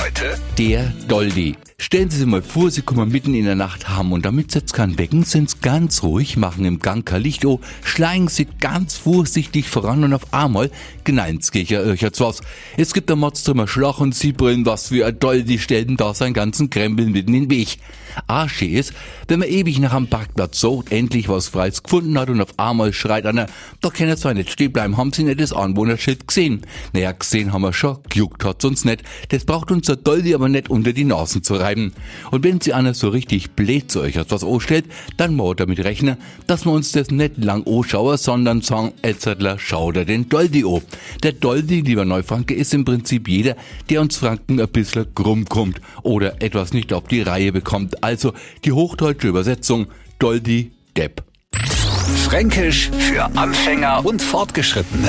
Heute Der Doldi. Stellen Sie sich mal vor, Sie kommen mitten in der Nacht haben und damit Sie jetzt kein Becken sind, ganz ruhig, machen im Gang kein Licht oh, schlagen Sie ganz vorsichtig voran und auf einmal knallen's gegen euch jetzt was. Es gibt der Mordströmer Schlag und Sie brillen was für ein Doldi, stellen da seinen ganzen Krempel mitten in den Weg. Arsche ist, wenn man ewig nach einem Parkplatz sucht, endlich was Freies gefunden hat und auf einmal schreit einer, da können zwar nicht stehen bleiben, haben Sie nicht das Anwohnerschild gesehen? Naja, gesehen haben wir schon, gejuckt hat's uns nicht. Das braucht unser Doldi aber nicht unter die Nasen zu reiben. Und wenn Sie einer so richtig blöd zu euch etwas anstellt, dann muss damit rechnen, dass wir uns das nicht lang anschauen, sondern sagen, Etzettler, schau dir den Doldi an. Der Doldi, lieber Neufranke, ist im Prinzip jeder, der uns Franken ein bisschen krumm kommt oder etwas nicht auf die Reihe bekommt. Also die hochdeutsche Übersetzung Doldi Depp. Fränkisch für Anfänger und Fortgeschrittene.